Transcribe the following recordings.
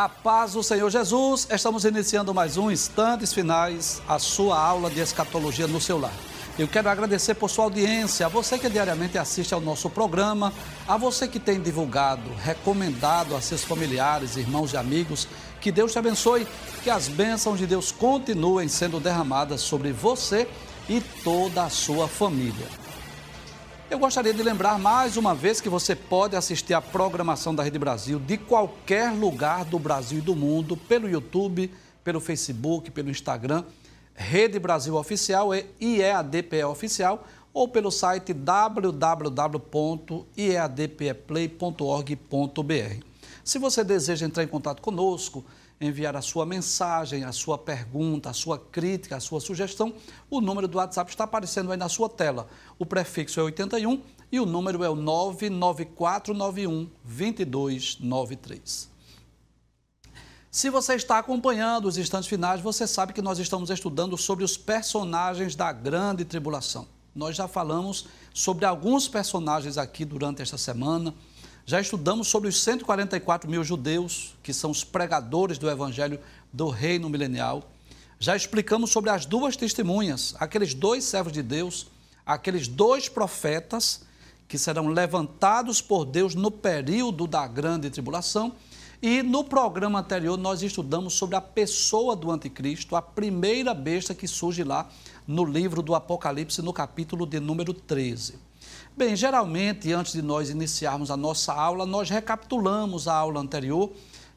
A paz do Senhor Jesus, estamos iniciando mais um Instantes Finais, a sua aula de escatologia no seu lar. Eu quero agradecer por sua audiência, a você que diariamente assiste ao nosso programa, a você que tem divulgado, recomendado a seus familiares, irmãos e amigos. Que Deus te abençoe, que as bênçãos de Deus continuem sendo derramadas sobre você e toda a sua família. Eu gostaria de lembrar mais uma vez que você pode assistir a programação da Rede Brasil de qualquer lugar do Brasil e do mundo, pelo YouTube, pelo Facebook, pelo Instagram, Rede Brasil Oficial e IEADPE Oficial, ou pelo site www.iadpeplay.org.br. Se você deseja entrar em contato conosco, enviar a sua mensagem, a sua pergunta, a sua crítica, a sua sugestão, o número do WhatsApp está aparecendo aí na sua tela. O prefixo é 81 e o número é o 99491 2293. Se você está acompanhando os instantes finais, você sabe que nós estamos estudando sobre os personagens da grande tribulação. Nós já falamos sobre alguns personagens aqui durante esta semana. Já estudamos sobre os 144 mil judeus, que são os pregadores do evangelho do reino milenial. Já explicamos sobre as duas testemunhas, aqueles dois servos de Deus, aqueles dois profetas que serão levantados por Deus no período da grande tribulação. E no programa anterior nós estudamos sobre a pessoa do anticristo, a primeira besta que surge lá no livro do Apocalipse, no capítulo de número 13. Bem, geralmente, antes de nós iniciarmos a nossa aula, nós recapitulamos a aula anterior,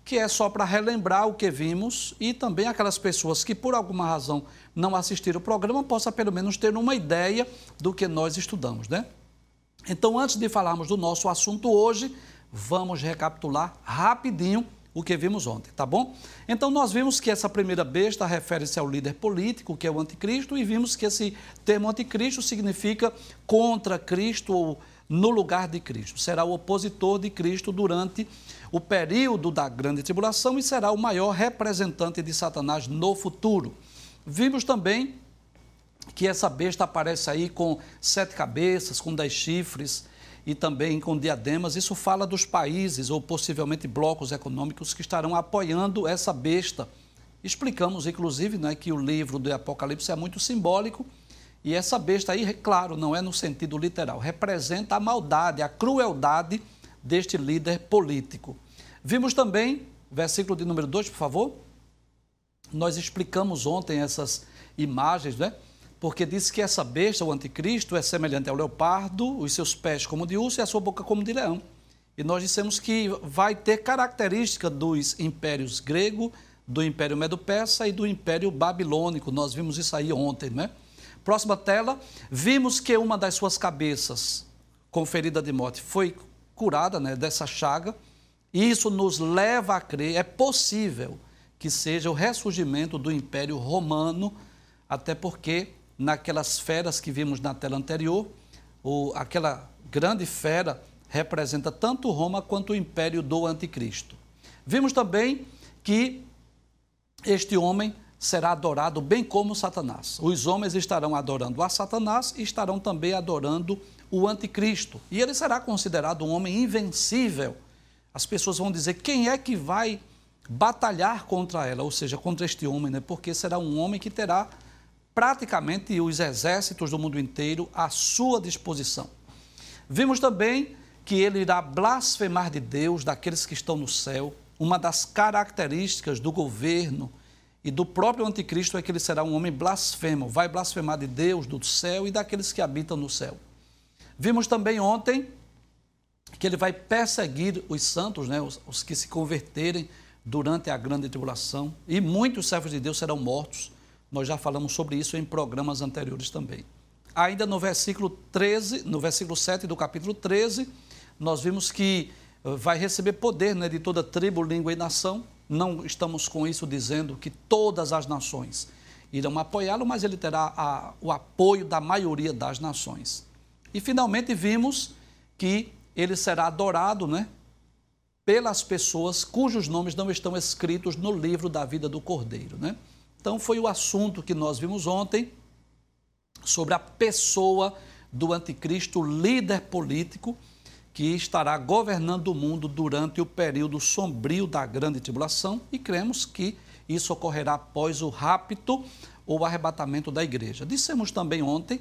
que é só para relembrar o que vimos e também aquelas pessoas que, por alguma razão, não assistiram o programa, possam pelo menos ter uma ideia do que nós estudamos, né? Então, antes de falarmos do nosso assunto hoje, vamos recapitular rapidinho o que vimos ontem, tá bom? Então nós vimos que essa primeira besta refere-se ao líder político, que é o anticristo, e vimos que esse termo anticristo significa contra Cristo ou no lugar de Cristo. Será o opositor de Cristo durante o período da grande tribulação e será o maior representante de Satanás no futuro. Vimos também que essa besta aparece aí com sete cabeças, com dez chifres, e também com diademas. Isso fala dos países ou possivelmente blocos econômicos que estarão apoiando essa besta. Explicamos, inclusive, né, que o livro do Apocalipse é muito simbólico e essa besta aí, claro, não é no sentido literal, representa a maldade, a crueldade deste líder político. Vimos também, versículo de número 2, por favor. Nós explicamos ontem essas imagens, né? Porque diz que essa besta, o anticristo, é semelhante ao leopardo, os seus pés como de urso e a sua boca como de leão. E nós dissemos que vai ter característica dos impérios grego, do império medo-persa e do império babilônico. Nós vimos isso aí ontem, né? Próxima tela, vimos que uma das suas cabeças com ferida de morte foi curada, né, dessa chaga. E isso nos leva a crer, é possível que seja o ressurgimento do império romano, até porque naquelas feras que vimos na tela anterior. O, aquela grande fera representa tanto Roma quanto o império do anticristo. Vimos também que este homem será adorado bem como Satanás. Os homens estarão adorando a Satanás e estarão também adorando o anticristo. E ele será considerado um homem invencível. As pessoas vão dizer: quem é que vai batalhar contra ela? Ou seja, contra este homem, né? Porque será um homem que terá praticamente os exércitos do mundo inteiro à sua disposição. Vimos também que ele irá blasfemar de Deus, daqueles que estão no céu. Uma das características do governo e do próprio anticristo é que ele será um homem blasfemo, vai blasfemar de Deus, do céu e daqueles que habitam no céu. Vimos também ontem que ele vai perseguir os santos, né, os, os que se converterem durante a grande tribulação, e muitos servos de Deus serão mortos. Nós já falamos sobre isso em programas anteriores também. Ainda no versículo 13, no versículo 7 do capítulo 13, nós vimos que eh, vai receber poder né, de toda tribo, língua e nação. Não estamos com isso dizendo que todas as nações irão apoiá-lo, mas ele terá a, o apoio da maioria das nações. E finalmente vimos que ele será adorado né, pelas pessoas cujos nomes não estão escritos no livro da vida do Cordeiro. Né? Então, foi o assunto que nós vimos ontem sobre a pessoa do anticristo, líder político, que estará governando o mundo durante o período sombrio da grande tribulação e cremos que isso ocorrerá após o rapto ou arrebatamento da igreja. Dissemos também ontem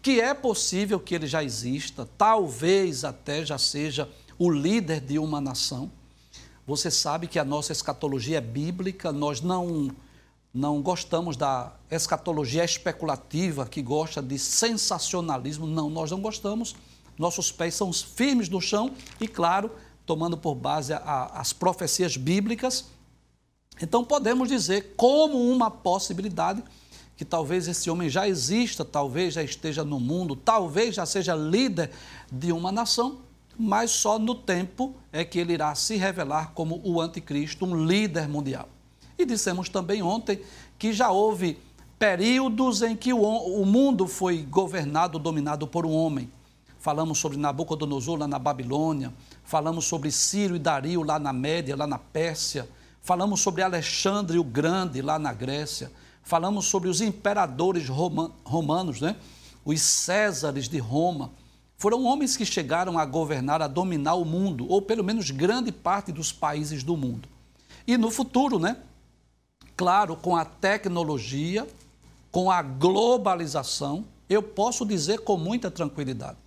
que é possível que ele já exista, talvez até já seja o líder de uma nação. Você sabe que a nossa escatologia é bíblica, nós não não gostamos da escatologia especulativa que gosta de sensacionalismo, não, nós não gostamos. Nossos pés são firmes no chão e, claro, tomando por base a, as profecias bíblicas. Então, podemos dizer, como uma possibilidade, que talvez esse homem já exista, talvez já esteja no mundo, talvez já seja líder de uma nação, mas só no tempo é que ele irá se revelar como o anticristo, um líder mundial. E dissemos também ontem que já houve períodos em que o, o mundo foi governado, dominado por um homem. Falamos sobre Nabucodonosor lá na Babilônia, falamos sobre Ciro e Dario lá na Média, lá na Pérsia, falamos sobre Alexandre o Grande lá na Grécia, falamos sobre os imperadores romanos, né? os Césares de Roma. Foram homens que chegaram a governar, a dominar o mundo, ou pelo menos grande parte dos países do mundo. E no futuro, né? Claro, com a tecnologia, com a globalização, eu posso dizer com muita tranquilidade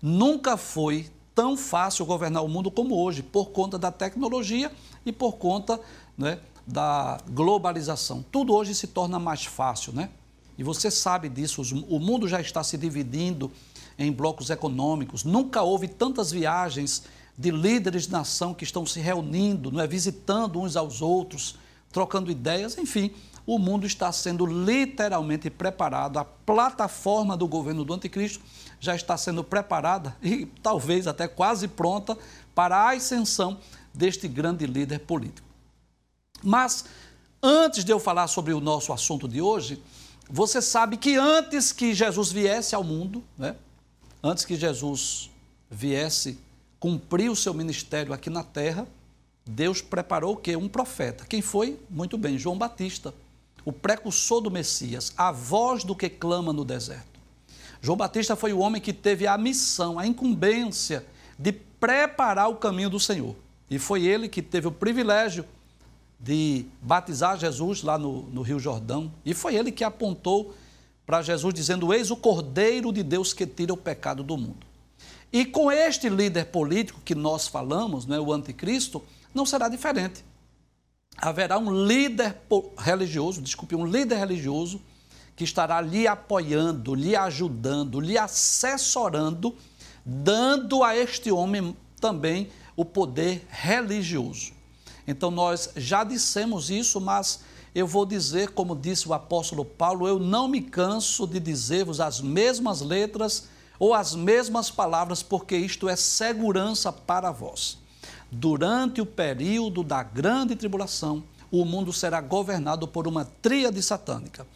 Nunca foi tão fácil governar o mundo como hoje, por conta da tecnologia e por conta né, da globalização. Tudo hoje se torna mais fácil, né? E você sabe disso, o mundo já está se dividindo em blocos econômicos. Nunca houve tantas viagens de líderes de nação que estão se reunindo, não é, visitando uns aos outros, trocando ideias, enfim, o mundo está sendo literalmente preparado, a plataforma do governo do anticristo já está sendo preparada e talvez até quase pronta para a ascensão deste grande líder político. Mas antes de eu falar sobre o nosso assunto de hoje, você sabe que antes que Jesus viesse ao mundo, né? antes que Jesus viesse cumprir o seu ministério aqui na terra, Deus preparou o quê? Um profeta. Quem foi? Muito bem, João Batista, o precursor do Messias, a voz do que clama no deserto. João Batista foi o homem que teve a missão, a incumbência de preparar o caminho do Senhor. E foi ele que teve o privilégio de batizar Jesus lá no, no Rio Jordão. E foi ele que apontou para Jesus, dizendo: Eis o Cordeiro de Deus que tira o pecado do mundo. E com este líder político que nós falamos, né, o anticristo, não será diferente. Haverá um líder religioso, desculpe, um líder religioso que estará lhe apoiando, lhe ajudando, lhe assessorando, dando a este homem também o poder religioso. Então nós já dissemos isso, mas eu vou dizer, como disse o apóstolo Paulo, eu não me canso de dizer-vos as mesmas letras ou as mesmas palavras, porque isto é segurança para vós. Durante o período da grande tribulação, o mundo será governado por uma tríade satânica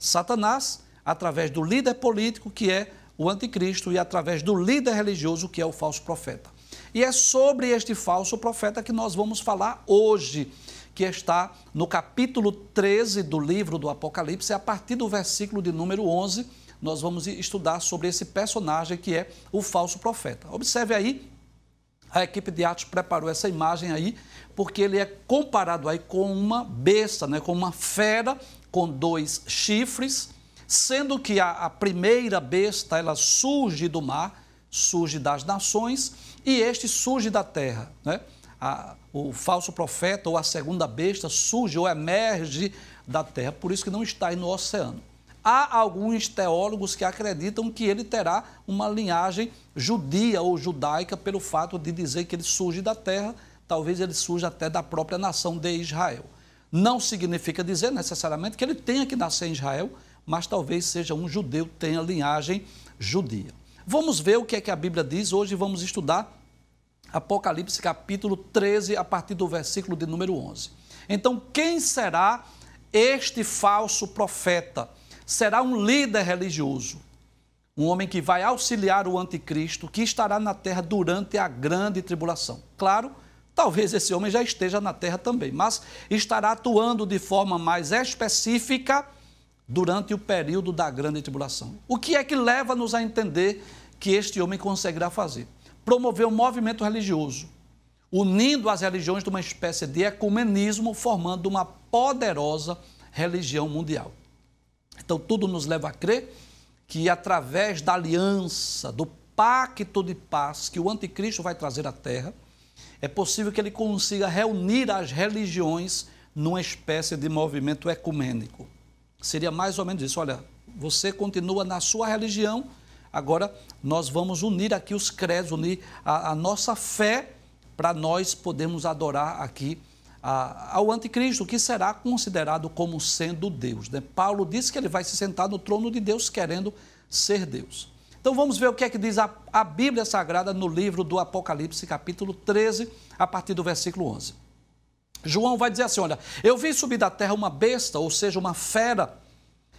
Satanás, através do líder político, que é o anticristo, e através do líder religioso, que é o falso profeta. E é sobre este falso profeta que nós vamos falar hoje, que está no capítulo 13 do livro do Apocalipse, a partir do versículo de número 11, nós vamos estudar sobre esse personagem que é o falso profeta. Observe aí, a equipe de Atos preparou essa imagem aí, porque ele é comparado aí com uma besta, né, com uma fera com dois chifres, sendo que a, a primeira besta ela surge do mar, surge das nações, e este surge da terra. Né? A, o falso profeta ou a segunda besta surge ou emerge da terra, por isso que não está aí no oceano. Há alguns teólogos que acreditam que ele terá uma linhagem judia ou judaica pelo fato de dizer que ele surge da terra, talvez ele surja até da própria nação de Israel. Não significa dizer necessariamente que ele tenha que nascer em Israel, mas talvez seja um judeu, tenha linhagem judia. Vamos ver o que é que a Bíblia diz. Hoje vamos estudar Apocalipse capítulo 13, a partir do versículo de número 11. Então, quem será este falso profeta? Será um líder religioso, um homem que vai auxiliar o anticristo, que estará na terra durante a grande tribulação. Claro, Talvez esse homem já esteja na terra também, mas estará atuando de forma mais específica durante o período da grande tribulação. O que é que leva-nos a entender que este homem conseguirá fazer? promoveu um movimento religioso, unindo as religiões de uma espécie de ecumenismo, formando uma poderosa religião mundial. Então, tudo nos leva a crer que, através da aliança, do pacto de paz que o anticristo vai trazer à Terra, é possível que ele consiga reunir as religiões numa espécie de movimento ecumênico. Seria mais ou menos isso. Olha, você continua na sua religião, agora nós vamos unir aqui os credos, unir a, a nossa fé para nós podermos adorar aqui a, ao anticristo, que será considerado como sendo Deus. Né? Paulo disse que ele vai se sentar no trono de Deus querendo ser Deus. Então vamos ver o que é que diz a, a Bíblia Sagrada no livro do Apocalipse, capítulo 13, a partir do versículo 11. João vai dizer assim: Olha, eu vi subir da terra uma besta, ou seja, uma fera,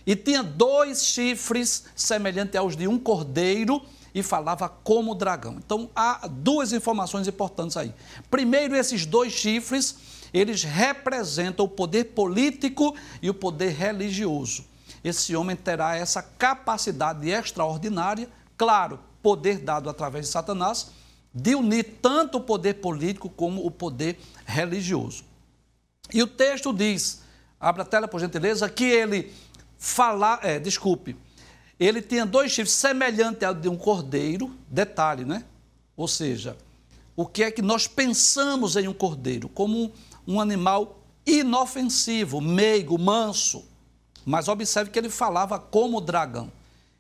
e tinha dois chifres semelhantes aos de um cordeiro e falava como dragão. Então há duas informações importantes aí. Primeiro, esses dois chifres, eles representam o poder político e o poder religioso esse homem terá essa capacidade extraordinária, claro, poder dado através de Satanás, de unir tanto o poder político como o poder religioso. E o texto diz, abra a tela por gentileza, que ele fala, é, desculpe, ele tinha dois chifres semelhantes ao de um cordeiro, detalhe, né? Ou seja, o que é que nós pensamos em um cordeiro? Como um animal inofensivo, meigo, manso. Mas observe que ele falava como dragão.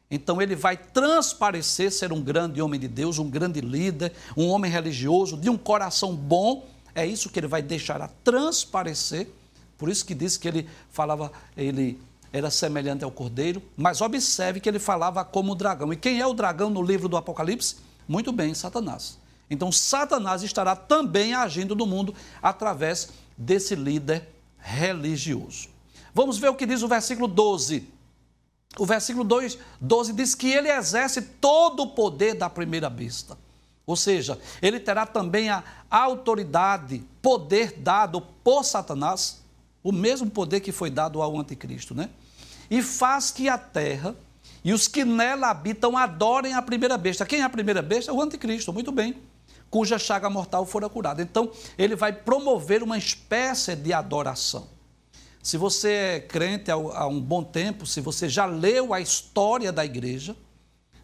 Então ele vai transparecer ser um grande homem de Deus, um grande líder, um homem religioso, de um coração bom. É isso que ele vai deixar a transparecer. Por isso que diz que ele falava, ele era semelhante ao cordeiro, mas observe que ele falava como dragão. E quem é o dragão no livro do Apocalipse? Muito bem, Satanás. Então Satanás estará também agindo no mundo através desse líder religioso. Vamos ver o que diz o versículo 12. O versículo 2, 12 diz que ele exerce todo o poder da primeira besta. Ou seja, ele terá também a autoridade, poder dado por Satanás, o mesmo poder que foi dado ao anticristo, né? E faz que a terra e os que nela habitam adorem a primeira besta. Quem é a primeira besta? O anticristo, muito bem. Cuja chaga mortal fora curada. Então, ele vai promover uma espécie de adoração. Se você é crente há um bom tempo, se você já leu a história da igreja,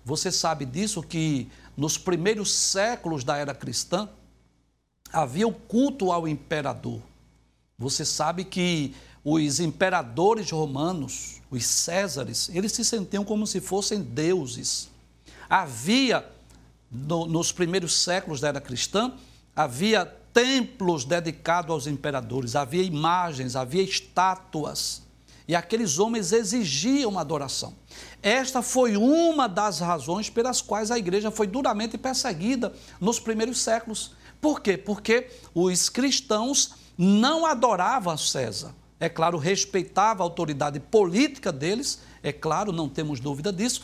você sabe disso que nos primeiros séculos da era cristã havia o culto ao imperador. Você sabe que os imperadores romanos, os Césares, eles se sentiam como se fossem deuses. Havia, no, nos primeiros séculos da era cristã, havia templos dedicados aos imperadores, havia imagens, havia estátuas. E aqueles homens exigiam adoração. Esta foi uma das razões pelas quais a igreja foi duramente perseguida nos primeiros séculos. Por quê? Porque os cristãos não adoravam César. É claro, respeitava a autoridade política deles, é claro, não temos dúvida disso,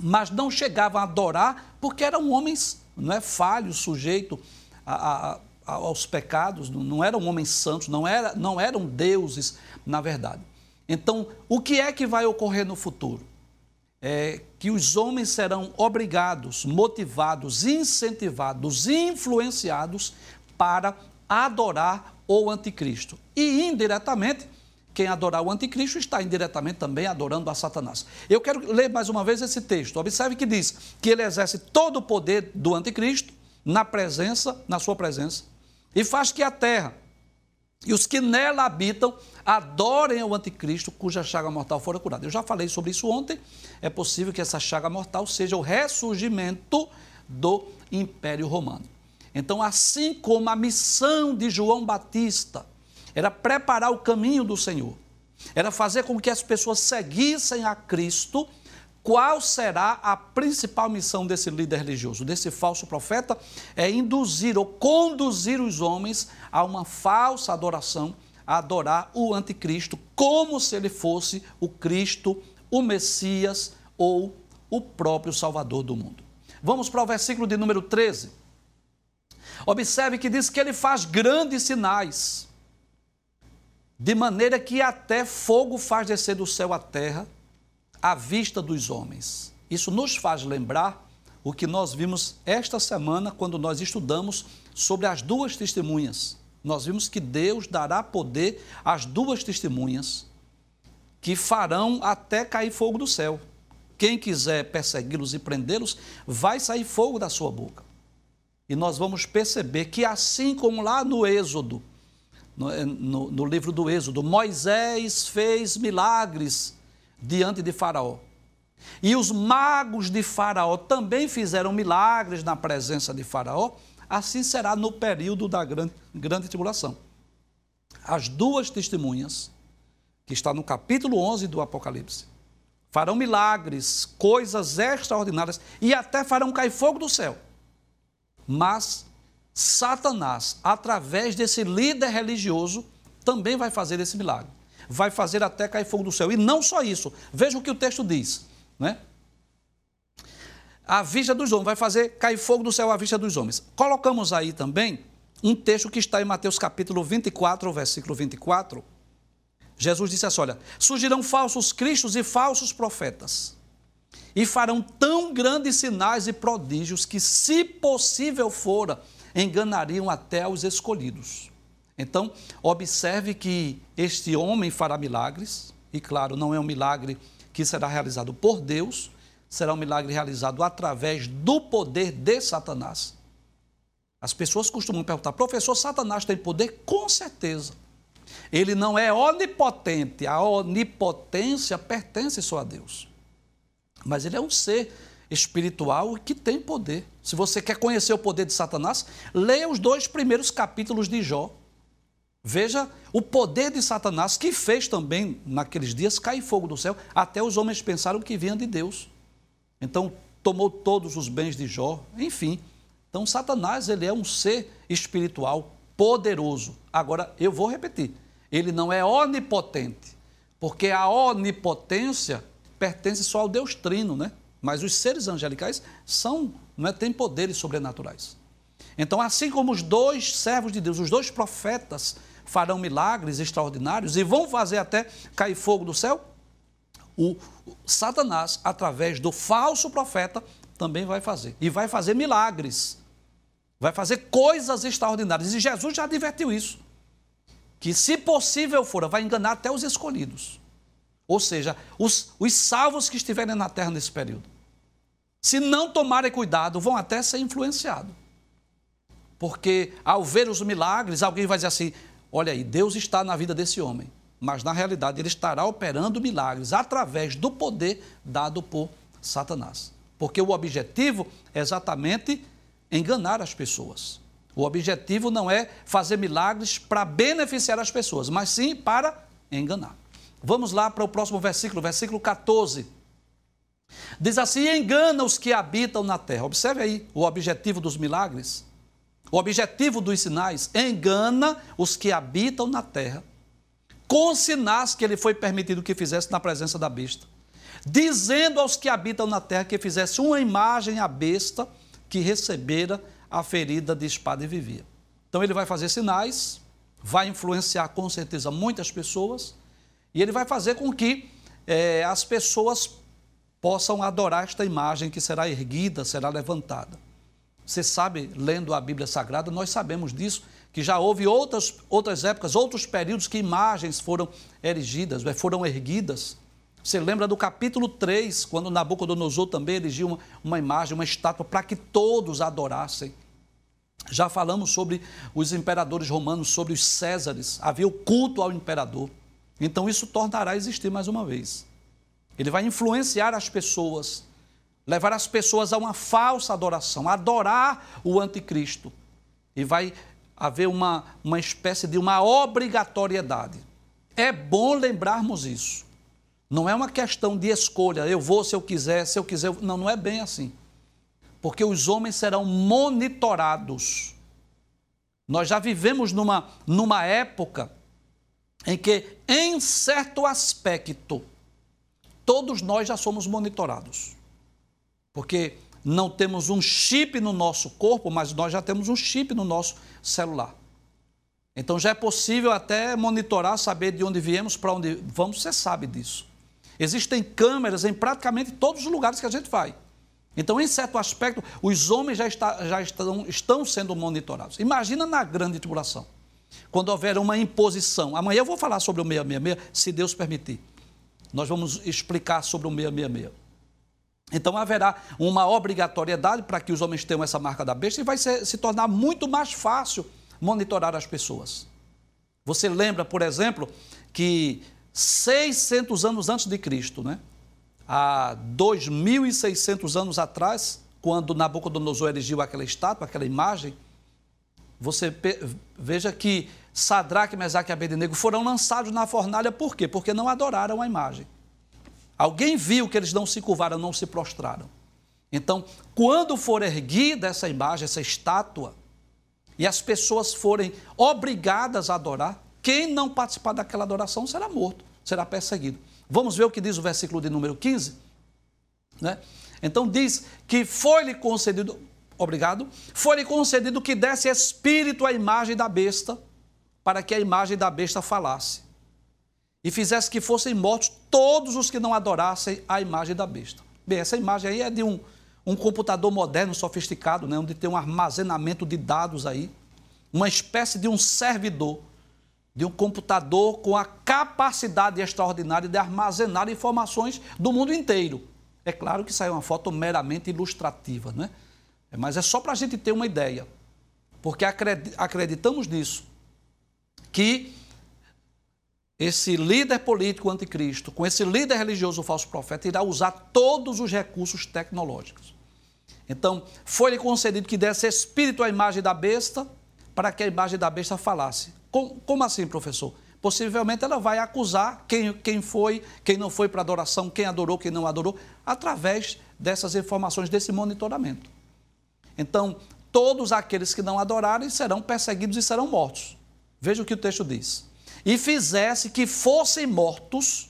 mas não chegavam a adorar porque eram homens não é, falhos, sujeitos a, a, aos pecados, não eram homens santos, não, era, não eram deuses, na verdade. Então, o que é que vai ocorrer no futuro? É que os homens serão obrigados, motivados, incentivados, influenciados para adorar o anticristo. E indiretamente, quem adorar o anticristo está indiretamente também adorando a Satanás. Eu quero ler mais uma vez esse texto. Observe que diz que ele exerce todo o poder do anticristo na presença, na sua presença, e faz que a terra e os que nela habitam adorem o anticristo cuja chaga mortal fora curada. Eu já falei sobre isso ontem. É possível que essa chaga mortal seja o ressurgimento do Império Romano. Então, assim como a missão de João Batista era preparar o caminho do Senhor, era fazer com que as pessoas seguissem a Cristo, qual será a principal missão desse líder religioso, desse falso profeta? É induzir ou conduzir os homens a uma falsa adoração, a adorar o anticristo, como se ele fosse o Cristo, o Messias ou o próprio Salvador do mundo. Vamos para o versículo de número 13. Observe que diz que ele faz grandes sinais, de maneira que até fogo faz descer do céu à terra à vista dos homens. Isso nos faz lembrar o que nós vimos esta semana quando nós estudamos sobre as duas testemunhas. Nós vimos que Deus dará poder às duas testemunhas que farão até cair fogo do céu. Quem quiser persegui-los e prendê-los, vai sair fogo da sua boca. E nós vamos perceber que, assim como lá no Êxodo, no, eh, no, no livro do Êxodo, Moisés fez milagres diante de Faraó. E os magos de Faraó também fizeram milagres na presença de Faraó. Assim será no período da grande, grande tribulação. As duas testemunhas, que está no capítulo 11 do Apocalipse, farão milagres, coisas extraordinárias e até farão cair fogo do céu. Mas Satanás, através desse líder religioso, também vai fazer esse milagre. Vai fazer até cair fogo do céu. E não só isso. Veja o que o texto diz. Né? À vista dos homens, vai fazer cair fogo do céu à vista dos homens. Colocamos aí também um texto que está em Mateus capítulo 24, versículo 24. Jesus disse assim: Olha, surgirão falsos cristos e falsos profetas, e farão tão grandes sinais e prodígios que, se possível fora, enganariam até os escolhidos. Então, observe que este homem fará milagres, e claro, não é um milagre que será realizado por Deus, será um milagre realizado através do poder de Satanás. As pessoas costumam perguntar, professor, Satanás tem poder? Com certeza. Ele não é onipotente, a onipotência pertence só a Deus. Mas ele é um ser espiritual que tem poder. Se você quer conhecer o poder de Satanás, leia os dois primeiros capítulos de Jó. Veja o poder de Satanás que fez também naqueles dias cair fogo do céu, até os homens pensaram que vinha de Deus. Então tomou todos os bens de Jó, enfim. Então Satanás, ele é um ser espiritual poderoso. Agora eu vou repetir, ele não é onipotente, porque a onipotência pertence só ao Deus Trino, né? Mas os seres angelicais são, não é, têm poderes sobrenaturais. Então, assim como os dois servos de Deus, os dois profetas, farão milagres extraordinários e vão fazer até cair fogo do céu, o Satanás, através do falso profeta, também vai fazer. E vai fazer milagres. Vai fazer coisas extraordinárias. E Jesus já advertiu isso. Que, se possível for, vai enganar até os escolhidos. Ou seja, os, os salvos que estiverem na terra nesse período. Se não tomarem cuidado, vão até ser influenciados. Porque ao ver os milagres, alguém vai dizer assim: Olha aí, Deus está na vida desse homem, mas na realidade ele estará operando milagres através do poder dado por Satanás. Porque o objetivo é exatamente enganar as pessoas. O objetivo não é fazer milagres para beneficiar as pessoas, mas sim para enganar. Vamos lá para o próximo versículo, versículo 14. Diz assim: engana os que habitam na terra. Observe aí o objetivo dos milagres. O objetivo dos sinais engana os que habitam na terra, com sinais que ele foi permitido que fizesse na presença da besta, dizendo aos que habitam na terra que fizesse uma imagem à besta que recebera a ferida de espada e vivia. Então ele vai fazer sinais, vai influenciar com certeza muitas pessoas, e ele vai fazer com que é, as pessoas possam adorar esta imagem que será erguida, será levantada. Você sabe, lendo a Bíblia Sagrada, nós sabemos disso, que já houve outras, outras épocas, outros períodos que imagens foram erigidas, né, foram erguidas. Você lembra do capítulo 3, quando Nabucodonosor também erigiu uma, uma imagem, uma estátua, para que todos adorassem. Já falamos sobre os imperadores romanos, sobre os Césares, havia o culto ao imperador. Então isso tornará a existir mais uma vez. Ele vai influenciar as pessoas levar as pessoas a uma falsa adoração, adorar o anticristo. E vai haver uma, uma espécie de uma obrigatoriedade. É bom lembrarmos isso. Não é uma questão de escolha, eu vou se eu quiser, se eu quiser. Não, não é bem assim. Porque os homens serão monitorados. Nós já vivemos numa, numa época em que, em certo aspecto, todos nós já somos monitorados porque não temos um chip no nosso corpo, mas nós já temos um chip no nosso celular. Então já é possível até monitorar, saber de onde viemos, para onde vamos, você sabe disso. Existem câmeras em praticamente todos os lugares que a gente vai. Então, em certo aspecto, os homens já, está, já estão, estão sendo monitorados. Imagina na grande tribulação, quando houver uma imposição. Amanhã eu vou falar sobre o 666, se Deus permitir. Nós vamos explicar sobre o 666. Então haverá uma obrigatoriedade para que os homens tenham essa marca da besta e vai ser, se tornar muito mais fácil monitorar as pessoas. Você lembra, por exemplo, que 600 anos antes de Cristo, né? há 2.600 anos atrás, quando Nabucodonosor erigiu aquela estátua, aquela imagem, você veja que Sadraque, Mesaque e Abednego foram lançados na fornalha por quê? Porque não adoraram a imagem. Alguém viu que eles não se curvaram, não se prostraram. Então, quando for erguida essa imagem, essa estátua, e as pessoas forem obrigadas a adorar, quem não participar daquela adoração será morto, será perseguido. Vamos ver o que diz o versículo de número 15? Né? Então diz que foi-lhe concedido, obrigado, foi-lhe concedido que desse espírito à imagem da besta, para que a imagem da besta falasse, e fizesse que fossem mortos todos os que não adorassem a imagem da besta. Bem, essa imagem aí é de um, um computador moderno, sofisticado, né, onde tem um armazenamento de dados aí, uma espécie de um servidor, de um computador com a capacidade extraordinária de armazenar informações do mundo inteiro. É claro que isso aí é uma foto meramente ilustrativa, né? mas é só para a gente ter uma ideia, porque acreditamos nisso, que esse líder político anticristo, com esse líder religioso falso profeta, irá usar todos os recursos tecnológicos. Então, foi-lhe concedido que desse espírito à imagem da besta, para que a imagem da besta falasse. Como, como assim, professor? Possivelmente ela vai acusar quem, quem foi, quem não foi para adoração, quem adorou, quem não adorou, através dessas informações, desse monitoramento. Então, todos aqueles que não adorarem serão perseguidos e serão mortos. Veja o que o texto diz. E fizesse que fossem mortos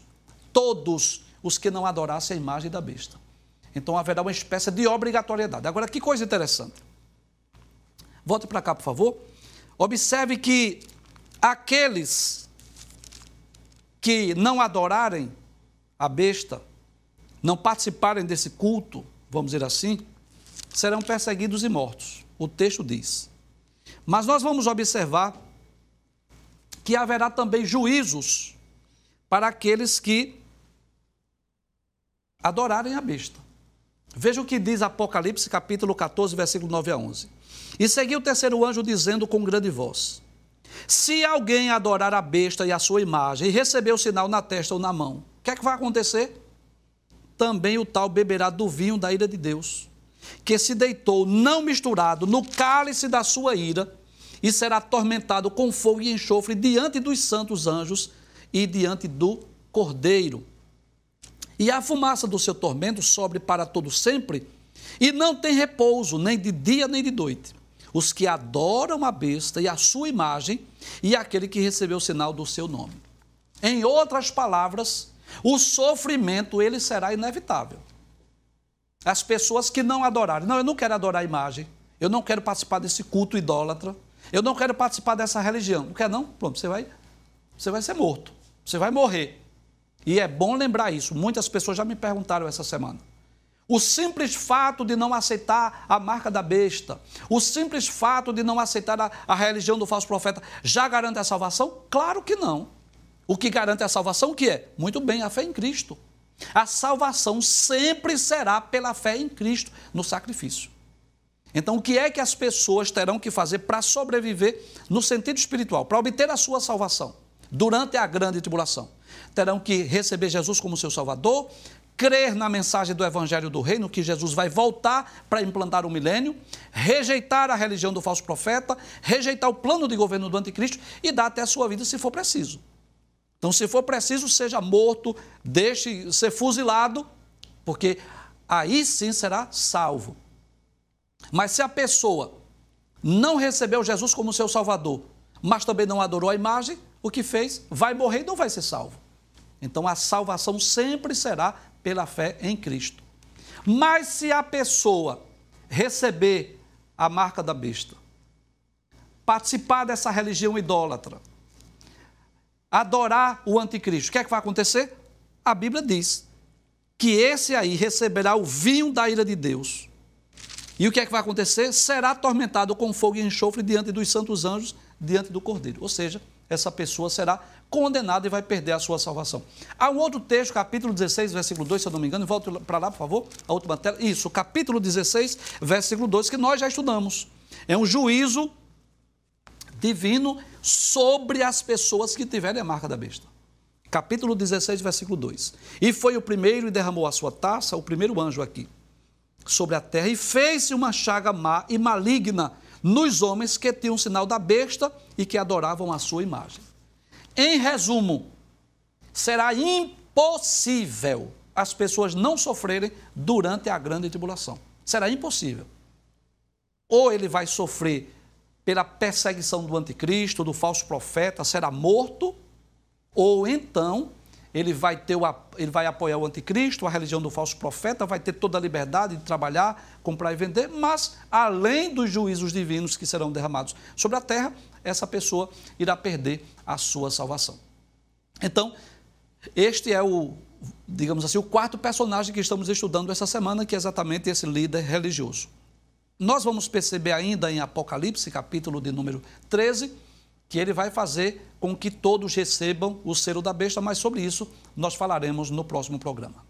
todos os que não adorassem a imagem da besta. Então haverá uma espécie de obrigatoriedade. Agora, que coisa interessante. Volte para cá, por favor. Observe que aqueles que não adorarem a besta, não participarem desse culto, vamos dizer assim, serão perseguidos e mortos. O texto diz. Mas nós vamos observar que haverá também juízos para aqueles que adorarem a besta. Veja o que diz Apocalipse, capítulo 14, versículo 9 a 11. E seguiu o terceiro anjo dizendo com grande voz: Se alguém adorar a besta e a sua imagem e receber o sinal na testa ou na mão, o que é que vai acontecer? Também o tal beberá do vinho da ira de Deus, que se deitou não misturado no cálice da sua ira, e será atormentado com fogo e enxofre diante dos santos anjos e diante do Cordeiro e a fumaça do seu tormento sobe para todo sempre, e não tem repouso, nem de dia nem de noite. Os que adoram a besta e a sua imagem, e aquele que recebeu o sinal do seu nome. Em outras palavras, o sofrimento ele será inevitável. As pessoas que não adorarem, não, eu não quero adorar a imagem, eu não quero participar desse culto idólatra, eu não quero participar dessa religião. Não quer não? Pronto, você vai, você vai ser morto, você vai morrer. E é bom lembrar isso. Muitas pessoas já me perguntaram essa semana. O simples fato de não aceitar a marca da besta, o simples fato de não aceitar a, a, religião do falso profeta, já garante a salvação? Claro que não. O que garante a salvação o que é? Muito bem, a fé em Cristo. A salvação sempre será pela fé em Cristo, no sacrifício. Então, o que é que as pessoas terão que fazer para sobreviver no sentido espiritual, para obter a sua salvação durante a grande tribulação? terão que receber Jesus como seu Salvador, crer na mensagem do Evangelho do Reino, que Jesus vai voltar para implantar o milênio, rejeitar a religião do falso profeta, rejeitar o plano de governo do anticristo e dar até a sua vida se for preciso. Então, se for preciso, seja morto, deixe ser fuzilado, porque aí sim será salvo. Mas se a pessoa não recebeu Jesus como seu Salvador, mas também não adorou a imagem, o que fez? Vai morrer e não vai ser salvo. Então a salvação sempre será pela fé em Cristo. Mas se a pessoa receber a marca da besta, participar dessa religião idólatra, adorar o anticristo, o que é que vai acontecer? A Bíblia diz que esse aí receberá o vinho da ira de Deus. E o que é que vai acontecer? Será atormentado com fogo e enxofre diante dos santos anjos, diante do Cordeiro. Ou seja, essa pessoa será condenada e vai perder a sua salvação. Há um outro texto, capítulo 16, versículo 2, se eu não me engano, volta para lá, por favor, a última tela. Isso, capítulo 16, versículo 2, que nós já estudamos. É um juízo divino sobre as pessoas que tiverem a marca da besta. Capítulo 16, versículo 2. E foi o primeiro e derramou a sua taça, o primeiro anjo aqui, sobre a terra, e fez-se uma chaga má e maligna nos homens que tinham o sinal da besta e que adoravam a sua imagem. Em resumo, será impossível as pessoas não sofrerem durante a grande tribulação. Será impossível. Ou ele vai sofrer pela perseguição do anticristo, do falso profeta, será morto, ou então ele vai, ter o, ele vai apoiar o anticristo, a religião do falso profeta, vai ter toda a liberdade de trabalhar, comprar e vender, mas além dos juízos divinos que serão derramados sobre a terra, essa pessoa irá perder a sua salvação. Então, este é o, digamos assim, o quarto personagem que estamos estudando essa semana, que é exatamente esse líder religioso. Nós vamos perceber ainda em Apocalipse, capítulo de número 13, que ele vai fazer com que todos recebam o selo da besta, mas sobre isso nós falaremos no próximo programa.